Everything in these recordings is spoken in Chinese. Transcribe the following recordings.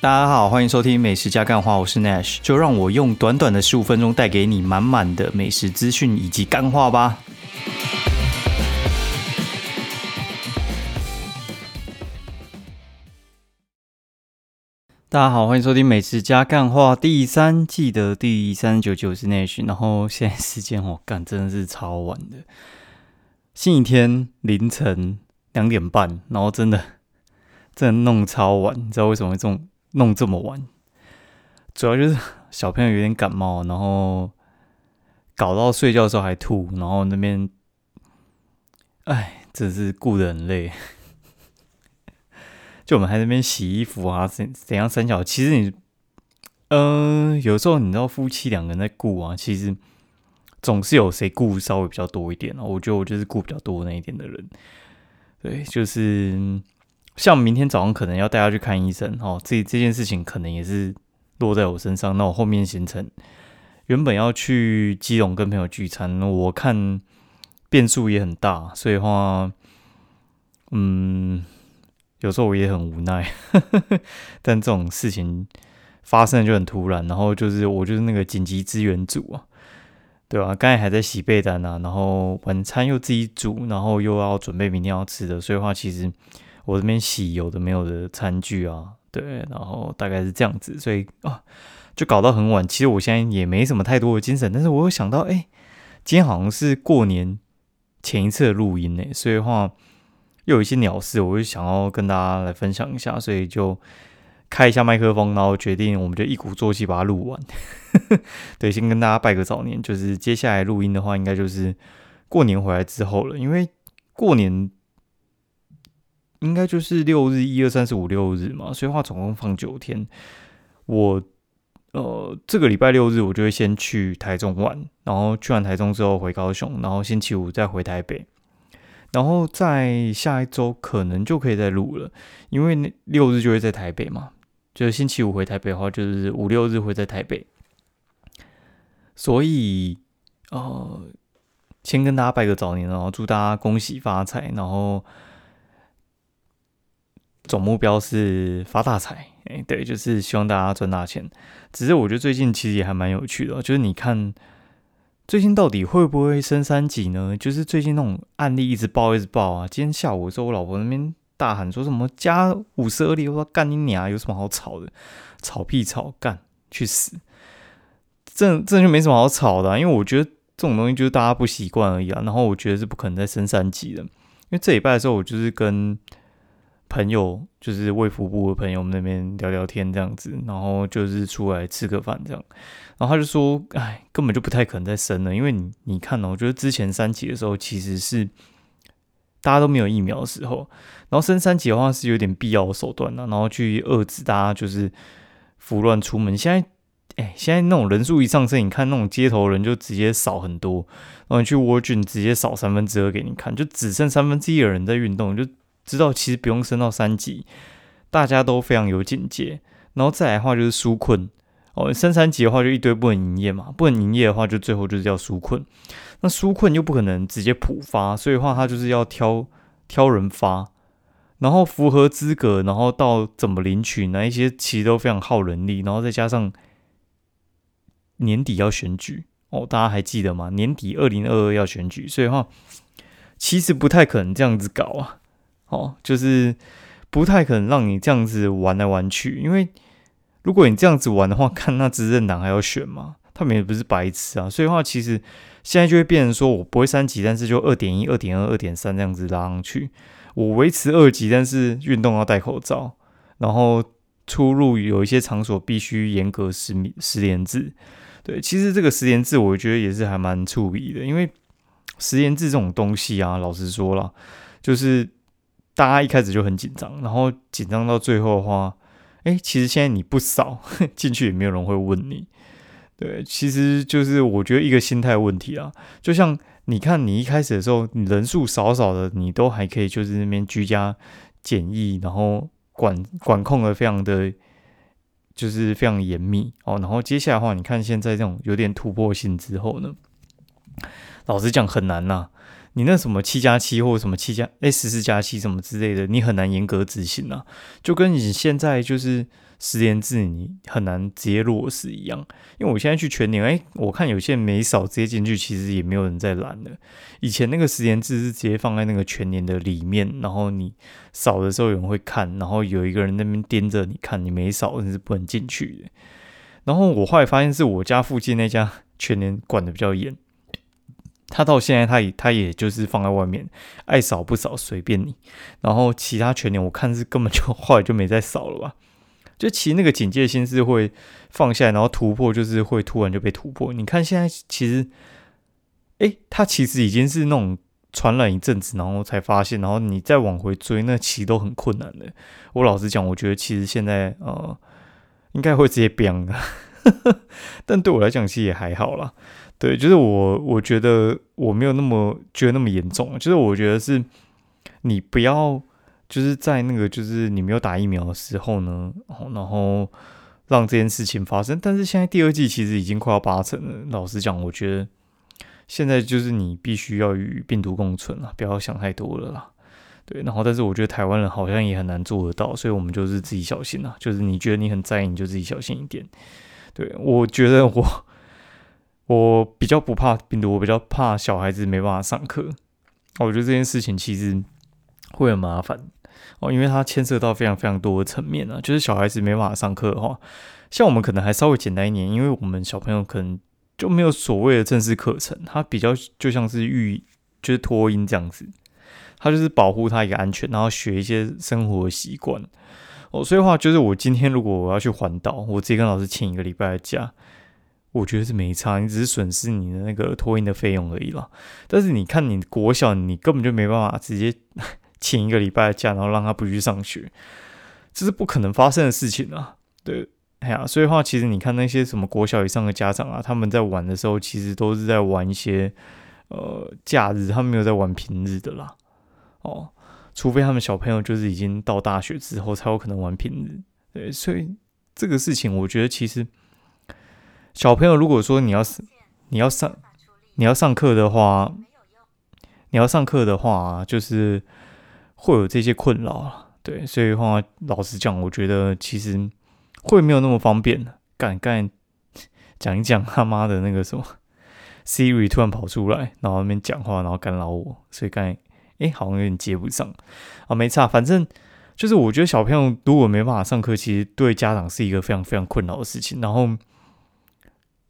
大家好，欢迎收听美食加干话，我是 Nash，就让我用短短的十五分钟带给你满满的美食资讯以及干话吧。大家好，欢迎收听美食加干话第三季的第三十九集，我是 Nash。然后现在时间我，干真的是超晚的，星期天凌晨两点半，然后真的真的弄超晚，你知道为什么会这种？弄这么晚，主要就是 小朋友有点感冒，然后搞到睡觉的时候还吐，然后那边，哎，真是顾得很累。就我们还在那边洗衣服啊，怎怎样三角？其实你，嗯，有时候你知道夫妻两个人在顾啊，其实总是有谁顾稍微比较多一点啊。我觉得我就是顾比较多那一点的人，对，就是。像明天早上可能要带他去看医生哦，这这件事情可能也是落在我身上。那我后面行程原本要去基隆跟朋友聚餐，我看变数也很大，所以话，嗯，有时候我也很无奈。但这种事情发生就很突然，然后就是我就是那个紧急支援组啊，对吧？刚才还在洗被单啊，然后晚餐又自己煮，然后又要准备明天要吃的，所以话其实。我这边洗有的没有的餐具啊，对，然后大概是这样子，所以啊，就搞到很晚。其实我现在也没什么太多的精神，但是我又想到，哎，今天好像是过年前一次的录音呢，所以的话又有一些鸟事，我就想要跟大家来分享一下，所以就开一下麦克风，然后决定我们就一鼓作气把它录完。对，先跟大家拜个早年，就是接下来录音的话，应该就是过年回来之后了，因为过年。应该就是六日，一二三四五六日嘛，所以话总共放九天。我呃，这个礼拜六日我就会先去台中玩，然后去完台中之后回高雄，然后星期五再回台北，然后在下一周可能就可以再录了，因为六日就会在台北嘛，就是星期五回台北的话，就是五六日会在台北，所以呃，先跟大家拜个早年，然后祝大家恭喜发财，然后。总目标是发大财，哎，对，就是希望大家赚大钱。只是我觉得最近其实也还蛮有趣的，就是你看最近到底会不会升三级呢？就是最近那种案例一直爆一直爆啊。今天下午的时候，我老婆那边大喊说什么加五十二例，我说干你娘，有什么好吵的？吵屁吵，干去死！这这就没什么好吵的，因为我觉得这种东西就是大家不习惯而已啊。然后我觉得是不可能再升三级的，因为这礼拜的时候我就是跟。朋友就是卫福部的朋友们那边聊聊天这样子，然后就是出来吃个饭这样，然后他就说：“哎，根本就不太可能再生了，因为你你看哦，我觉得之前三级的时候其实是大家都没有疫苗的时候，然后升三级的话是有点必要的手段的，然后去遏制大家就是胡乱出门。现在哎，现在那种人数一上升，你看那种街头人就直接少很多，然后你去沃郡直接少三分之二给你看，就只剩三分之一的人在运动，就。知道其实不用升到三级，大家都非常有警戒。然后再来的话就是纾困哦，升三级的话就一堆不能营业嘛，不能营业的话就最后就是要纾困。那纾困又不可能直接普发，所以的话他就是要挑挑人发，然后符合资格，然后到怎么领取，哪一些其实都非常耗人力。然后再加上年底要选举哦，大家还记得吗？年底二零二二要选举，所以话其实不太可能这样子搞啊。哦，就是不太可能让你这样子玩来玩去，因为如果你这样子玩的话，看那执政党还要选吗？他们也不是白痴啊，所以话其实现在就会变成说我不会三级，但是就二点一、二点二、二点三这样子拉上去，我维持二级，但是运动要戴口罩，然后出入有一些场所必须严格十米十连制。对，其实这个十连制我觉得也是还蛮触鼻的，因为十连制这种东西啊，老实说了，就是。大家一开始就很紧张，然后紧张到最后的话，哎，其实现在你不扫 进去也没有人会问你。对，其实就是我觉得一个心态问题啊。就像你看，你一开始的时候，你人数少少的，你都还可以就是那边居家检疫，然后管管控的非常的，就是非常严密哦。然后接下来的话，你看现在这种有点突破性之后呢，老实讲很难呐。你那什么七加七或者什么七加哎十四加七什么之类的，你很难严格执行啊。就跟你现在就是十连制你很难直接落实一样。因为我现在去全年，哎，我看有些人没扫直接进去，其实也没有人在拦的。以前那个十连制是直接放在那个全年的里面，然后你扫的时候有人会看，然后有一个人那边盯着你看，你没扫你是不能进去的。然后我后来发现是我家附近那家全年管的比较严。他到现在，他也他也就是放在外面，爱扫不扫随便你。然后其他全年我看是根本就后来就没再扫了吧。就其实那个警戒心是会放下，然后突破就是会突然就被突破。你看现在其实，哎，他其实已经是那种传染一阵子，然后才发现，然后你再往回追，那其实都很困难的。我老实讲，我觉得其实现在呃，应该会直接变的，但对我来讲其实也还好啦。对，就是我，我觉得我没有那么觉得那么严重，就是我觉得是，你不要就是在那个就是你没有打疫苗的时候呢，然后让这件事情发生。但是现在第二季其实已经快要八成了，老实讲，我觉得现在就是你必须要与病毒共存了，不要想太多了啦。对，然后但是我觉得台湾人好像也很难做得到，所以我们就是自己小心啦。就是你觉得你很在意，你就自己小心一点。对我觉得我。我比较不怕病毒，我比较怕小孩子没办法上课。我觉得这件事情其实会很麻烦哦，因为它牵涉到非常非常多的层面啊。就是小孩子没办法上课的话，像我们可能还稍微简单一点，因为我们小朋友可能就没有所谓的正式课程，它比较就像是育，就是托婴这样子，它就是保护他一个安全，然后学一些生活习惯。哦，所以话就是我今天如果我要去环岛，我直接跟老师请一个礼拜的假。我觉得是没差，你只是损失你的那个托运的费用而已啦。但是你看，你国小你根本就没办法直接 请一个礼拜的假，然后让他不去上学，这是不可能发生的事情啊。对，哎呀，所以话其实你看那些什么国小以上的家长啊，他们在玩的时候，其实都是在玩一些呃假日，他们没有在玩平日的啦。哦，除非他们小朋友就是已经到大学之后才有可能玩平日。对，所以这个事情我觉得其实。小朋友，如果说你要是你要上你要上课的话，你要上课的话，就是会有这些困扰对，所以话老实讲，我觉得其实会没有那么方便的干干讲一讲他妈的那个什么 Siri 突然跑出来，然后那边讲话，然后干扰我，所以刚才哎好像有点接不上。啊，没差，反正就是我觉得小朋友如果没办法上课，其实对家长是一个非常非常困扰的事情，然后。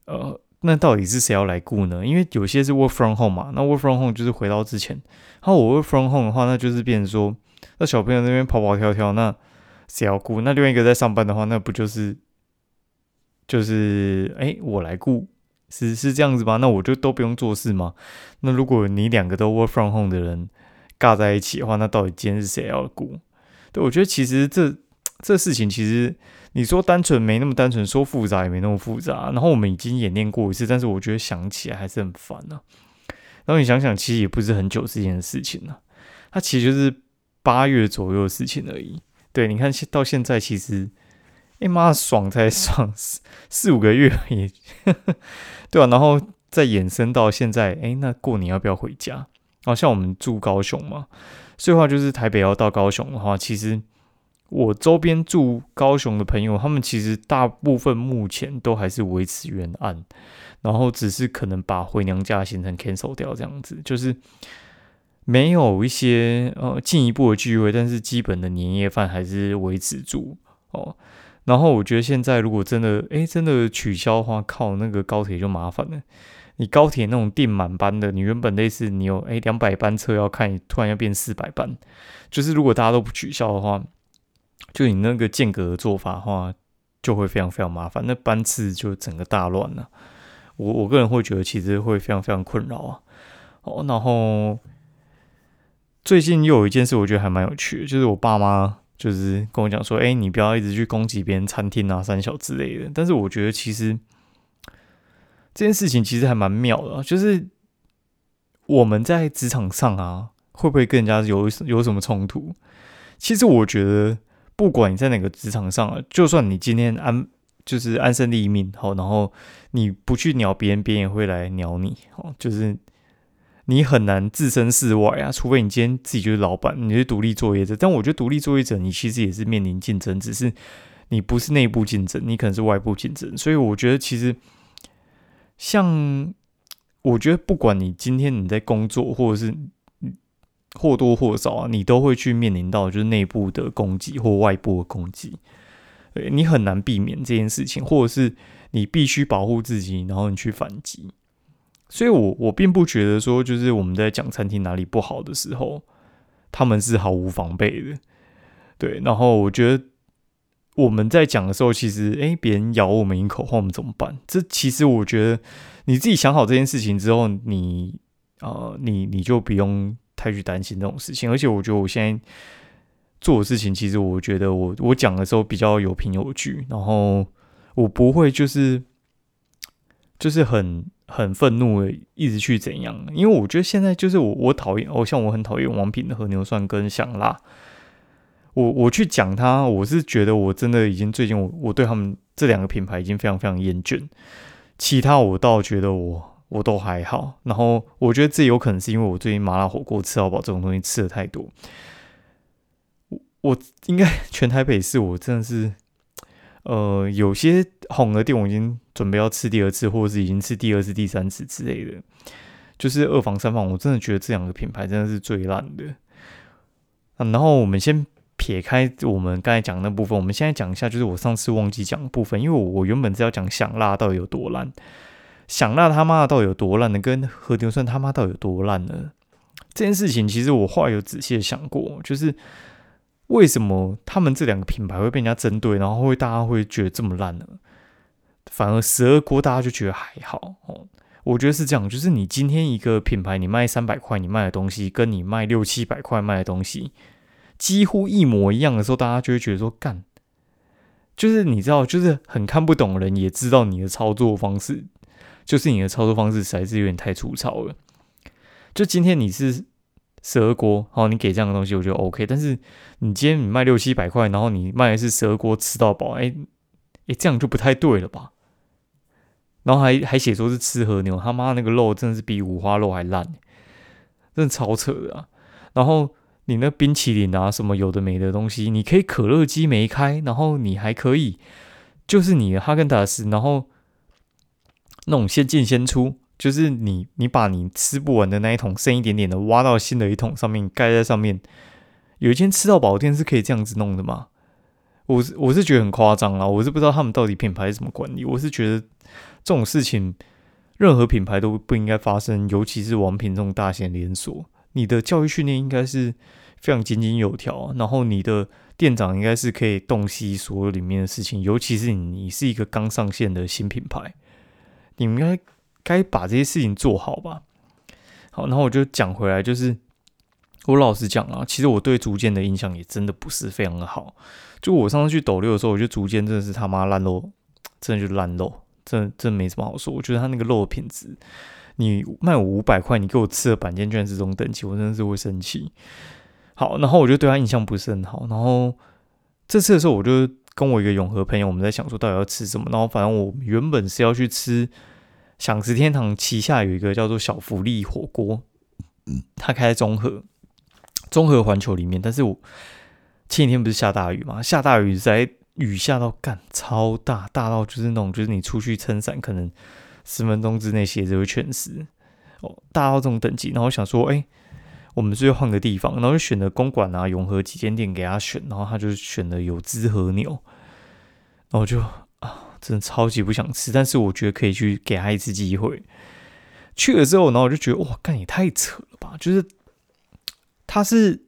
呃，那到底是谁要来顾呢？因为有些是 work from home 嘛，那 work from home 就是回到之前。然后我 work from home 的话，那就是变成说，那小朋友那边跑跑跳跳，那谁要顾？那另外一个在上班的话，那不就是就是哎，我来顾，是是这样子吗？那我就都不用做事吗？那如果你两个都 work from home 的人尬在一起的话，那到底今天是谁要顾？对，我觉得其实这这事情其实。你说单纯没那么单纯，说复杂也没那么复杂。然后我们已经演练过一次，但是我觉得想起来还是很烦呢。然后你想想，其实也不是很久之前的事情了，它其实就是八月左右的事情而已。对，你看到现在其实，哎妈，爽才爽四四五个月也，对吧？然后再延伸到现在，哎，那过年要不要回家？然后像我们住高雄嘛，所以话就是台北要到高雄的话，其实。我周边住高雄的朋友，他们其实大部分目前都还是维持原案，然后只是可能把回娘家行程 cancel 掉这样子，就是没有一些呃进一步的聚会，但是基本的年夜饭还是维持住哦。然后我觉得现在如果真的诶真的取消的话，靠那个高铁就麻烦了。你高铁那种订满班的，你原本类似你有诶两百班车要看，突然要变四百班，就是如果大家都不取消的话。就你那个间隔的做法的话，就会非常非常麻烦，那班次就整个大乱了。我我个人会觉得，其实会非常非常困扰啊。哦，然后最近又有一件事，我觉得还蛮有趣的，就是我爸妈就是跟我讲说，哎，你不要一直去攻击别人餐厅啊、三小之类的。但是我觉得其实这件事情其实还蛮妙的，就是我们在职场上啊，会不会跟人家有有什么冲突？其实我觉得。不管你在哪个职场上，就算你今天安就是安身立命好，然后你不去鸟别人，别人也会来鸟你哦。就是你很难置身事外啊，除非你今天自己就是老板，你是独立作业者。但我觉得独立作业者，你其实也是面临竞争，只是你不是内部竞争，你可能是外部竞争。所以我觉得其实像，我觉得不管你今天你在工作，或者是或多或少啊，你都会去面临到就是内部的攻击或外部的攻击，你很难避免这件事情，或者是你必须保护自己，然后你去反击。所以，我我并不觉得说，就是我们在讲餐厅哪里不好的时候，他们是毫无防备的，对。然后，我觉得我们在讲的时候，其实，诶，别人咬我们一口，话我们怎么办？这其实，我觉得你自己想好这件事情之后，你啊，你你就不用太去担心这种事情。而且，我觉得我现在做的事情，其实我觉得我我讲的时候比较有凭有据，然后我不会就是就是很。很愤怒的，一直去怎样？因为我觉得现在就是我，我讨厌，哦，像我很讨厌王品的和牛蒜跟香辣。我我去讲它，我是觉得我真的已经最近我我对他们这两个品牌已经非常非常厌倦。其他我倒觉得我我都还好。然后我觉得这有可能是因为我最近麻辣火锅吃到饱这种东西吃的太多。我我应该 全台北市我真的是。呃，有些红的店我已经准备要吃第二次，或者是已经吃第二次、第三次之类的。就是二房、三房，我真的觉得这两个品牌真的是最烂的。然后我们先撇开我们刚才讲那部分，我们现在讲一下，就是我上次忘记讲部分，因为我原本是要讲香辣到底有多烂，想辣他妈的到底有多烂呢，跟和牛算他妈到底有多烂呢？这件事情其实我后来有仔细的想过，就是。为什么他们这两个品牌会被人家针对，然后会大家会觉得这么烂呢？反而十二锅大家就觉得还好哦。我觉得是这样，就是你今天一个品牌，你卖三百块，你卖的东西跟你卖六七百块卖的东西几乎一模一样的时候，大家就会觉得说干，就是你知道，就是很看不懂人也知道你的操作方式，就是你的操作方式实在是有点太粗糙了。就今天你是。十二锅，好，你给这样的东西，我觉得 OK。但是你今天你卖六七百块，然后你卖的是十二锅吃到饱，哎哎，这样就不太对了吧？然后还还写说是吃和牛，他妈那个肉真的是比五花肉还烂，真的超扯的啊！然后你那冰淇淋啊，什么有的没的东西，你可以可乐机没开，然后你还可以就是你的哈根达斯，然后那种先进先出。就是你，你把你吃不完的那一桶剩一点点的挖到新的一桶上面盖在上面，有一间吃到饱店是可以这样子弄的吗？我是我是觉得很夸张啊！我是不知道他们到底品牌怎么管理。我是觉得这种事情任何品牌都不应该发生，尤其是王品这种大型连锁，你的教育训练应该是非常井井有条，然后你的店长应该是可以洞悉所有里面的事情，尤其是你是一个刚上线的新品牌，你们应该。该把这些事情做好吧。好，然后我就讲回来，就是我老实讲啊，其实我对竹间的印象也真的不是非常的好。就我上次去斗六的时候，我觉得竹间真的是他妈烂肉，真的就烂肉，真真没什么好说。我觉得他那个肉的品质，你卖我五百块，你给我吃的板间居然是这种等级，我真的是会生气。好，然后我就对他印象不是很好。然后这次的时候，我就跟我一个永和朋友，我们在想说到底要吃什么。然后反正我原本是要去吃。享食天堂旗下有一个叫做小福利火锅，它开在中和，中和环球里面。但是我前几天不是下大雨嘛？下大雨在雨下到干超大，大到就是那种，就是你出去撑伞，可能十分钟之内鞋子会全湿哦，大到这种等级。然后想说，哎，我们是要换个地方，然后就选了公馆啊、永和几间店给他选，然后他就选了有滋和牛，然后就。真的超级不想吃，但是我觉得可以去给他一次机会。去了之后，然后我就觉得哇，干也太扯了吧！就是他是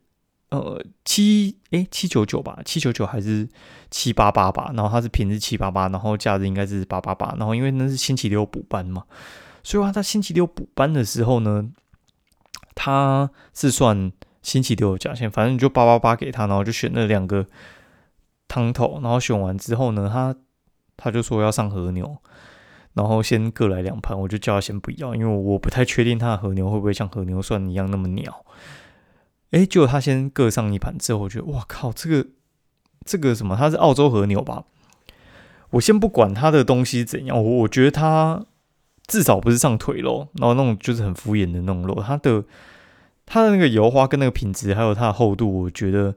呃七诶七九九吧，七九九还是七八八吧？然后他是平日七八八，然后假日应该是八八八。然后因为那是星期六补班嘛，所以话他星期六补班的时候呢，他是算星期六的价钱，反正你就八八八给他，然后就选那两个汤头，然后选完之后呢，他。他就说要上和牛，然后先各来两盘，我就叫他先不要，因为我不太确定他的和牛会不会像和牛涮一样那么鸟。哎，结果他先各上一盘之后，我觉得哇靠，这个这个什么，他是澳洲和牛吧？我先不管他的东西怎样，我我觉得他至少不是上腿肉，然后那种就是很敷衍的那种肉，他的他的那个油花跟那个品质，还有它的厚度，我觉得。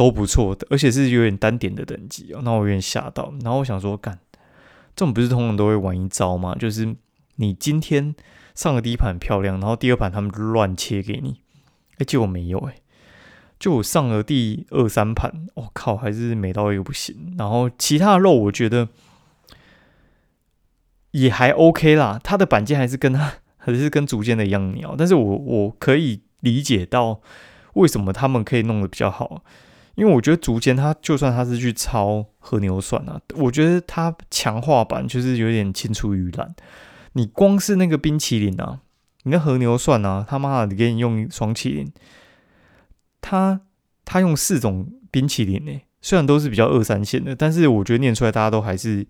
都不错的，而且是有点单点的等级哦。那我有点吓到，然后我想说，干，这种不是通常都会玩一招吗？就是你今天上的第一盘漂亮，然后第二盘他们乱切给你，哎，结果没有哎，就我上了第二三盘，我靠，还是美到一个不行。然后其他的肉我觉得也还 OK 啦，它的板件还是跟它还是跟竹间的一样鸟，但是我我可以理解到为什么他们可以弄得比较好。因为我觉得竹间它就算它是去抄和牛算啊，我觉得它强化版就是有点青出于蓝。你光是那个冰淇淋啊，你那和牛算啊，他妈的，你给你用双淇淋，他他用四种冰淇淋呢，虽然都是比较二三线的，但是我觉得念出来大家都还是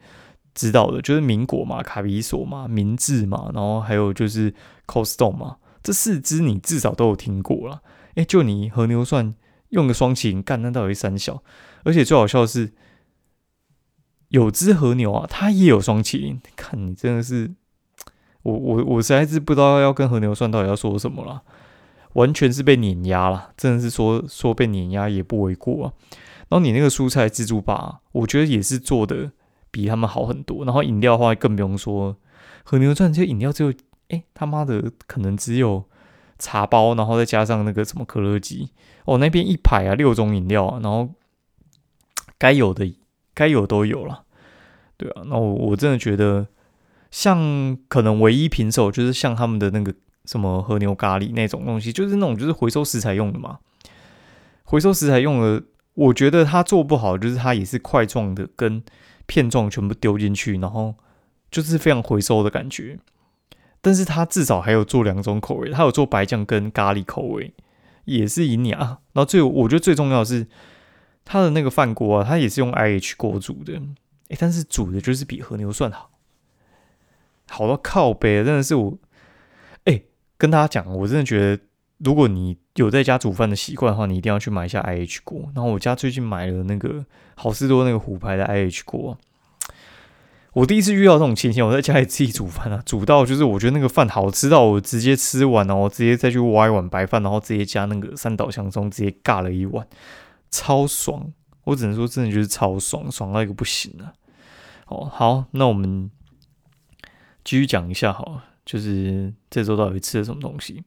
知道的，就是民国嘛、卡比索嘛、明治嘛，然后还有就是 Costco 嘛，这四支你至少都有听过了。哎，就你和牛算。用个双擎干，那到底三小？而且最好笑的是，有只和牛啊，它也有双擎。看你真的是，我我我实在是不知道要跟和牛算到底要说什么了，完全是被碾压了，真的是说说被碾压也不为过啊。然后你那个蔬菜自助吧，我觉得也是做的比他们好很多。然后饮料的话更不用说，和牛涮这些饮料只有，哎他妈的可能只有。茶包，然后再加上那个什么可乐机，哦，那边一排啊，六种饮料，然后该有的该有都有了，对啊，那我我真的觉得，像可能唯一平手就是像他们的那个什么和牛咖喱那种东西，就是那种就是回收食材用的嘛，回收食材用的，我觉得他做不好，就是他也是块状的跟片状全部丢进去，然后就是非常回收的感觉。但是他至少还有做两种口味，他有做白酱跟咖喱口味，也是银牙。然后最我觉得最重要的是他的那个饭锅啊，他也是用 IH 锅煮的，但是煮的就是比和牛涮好，好到靠背，真的是我，诶，跟大家讲，我真的觉得如果你有在家煮饭的习惯的话，你一定要去买一下 IH 锅。然后我家最近买了那个好事多那个虎牌的 IH 锅。我第一次遇到这种情形，我在家里自己煮饭啊，煮到就是我觉得那个饭好吃到我直接吃完，然后直接再去挖一碗白饭，然后直接加那个三岛香葱，直接尬了一碗，超爽！我只能说真的就是超爽，爽到一个不行了。哦，好，那我们继续讲一下，好，就是这周到底吃了什么东西？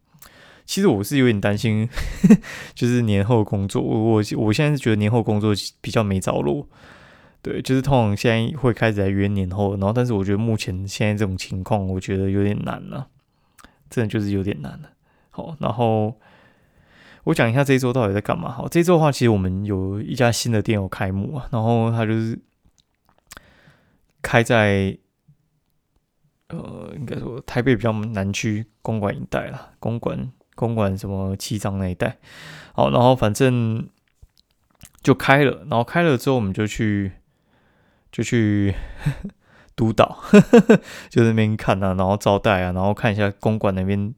其实我是有点担心，就是年后工作，我我我现在是觉得年后工作比较没着落。对，就是通常现在会开始在约年后，然后但是我觉得目前现在这种情况，我觉得有点难了，真的就是有点难了。好，然后我讲一下这一周到底在干嘛。好，这周的话，其实我们有一家新的店有开幕啊，然后它就是开在呃，应该说台北比较南区公馆一带啦，公馆公馆什么七张那一带。好，然后反正就开了，然后开了之后，我们就去。就去 督导，就那边看啊，然后招待啊，然后看一下公馆那边，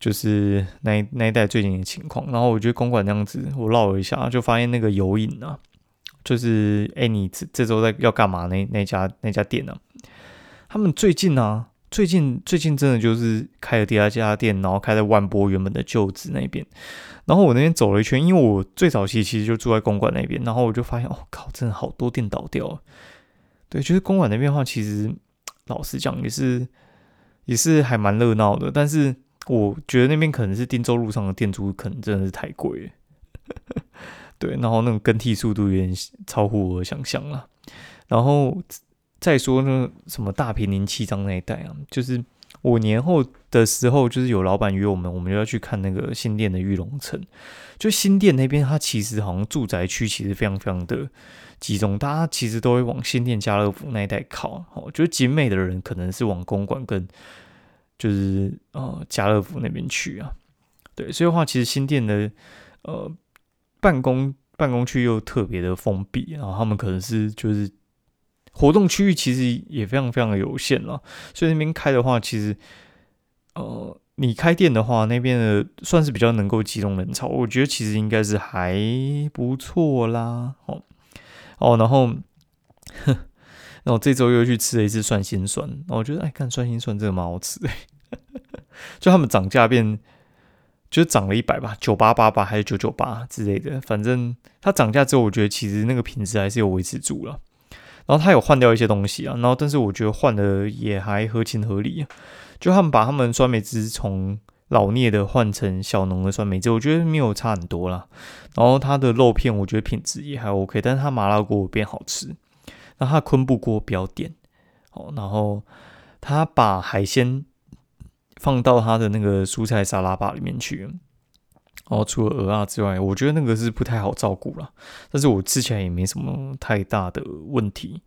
就是那那一带最近的情况。然后我觉得公馆那样子，我绕了一下，就发现那个油影啊，就是哎，你这这周在要干嘛？那那家那家店呢？他们最近啊，最近最近真的就是开了第二家店，然后开在万波原本的旧址那边。然后我那边走了一圈，因为我最早期其实就住在公馆那边，然后我就发现，哦靠，真的好多店倒掉。对，就是公馆那边的话，其实老实讲也是也是还蛮热闹的，但是我觉得那边可能是汀州路上的店租可能真的是太贵。对，然后那种更替速度有点超乎我的想象了。然后再说呢，什么大平林七张那一带啊，就是。我年后的时候，就是有老板约我们，我们就要去看那个新店的玉龙城。就新店那边，它其实好像住宅区其实非常非常的集中，大家其实都会往新店、家乐福那一带靠。哦，就是景美的人可能是往公馆跟就是呃家乐福那边去啊。对，所以的话，其实新店的呃办公办公区又特别的封闭，然后他们可能是就是。活动区域其实也非常非常的有限了，所以那边开的话，其实，呃，你开店的话，那边的算是比较能够集中人潮，我觉得其实应该是还不错啦。哦哦，然后，然后这周又去吃了一次蒜心酸，我觉得哎，看蒜心酸这个蛮好吃的，就他们涨价变就涨了一百吧，九八八八还是九九八之类的，反正它涨价之后，我觉得其实那个品质还是有维持住了。然后他有换掉一些东西啊，然后但是我觉得换的也还合情合理。就他们把他们酸梅汁从老聂的换成小农的酸梅汁，我觉得没有差很多啦。然后它的肉片我觉得品质也还 OK，但是它麻辣锅变好吃。那它昆布锅比较点哦，然后他把海鲜。放到他的那个蔬菜沙拉吧里面去，然后除了鹅啊之外，我觉得那个是不太好照顾了，但是我吃起来也没什么太大的问题。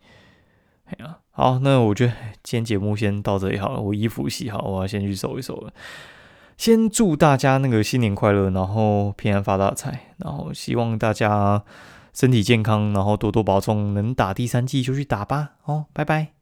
哎呀，好，那我觉得今天节目先到这里好了，我衣服洗好，我要先去收一收了。先祝大家那个新年快乐，然后平安发大财，然后希望大家身体健康，然后多多保重，能打第三季就去打吧。哦，拜拜。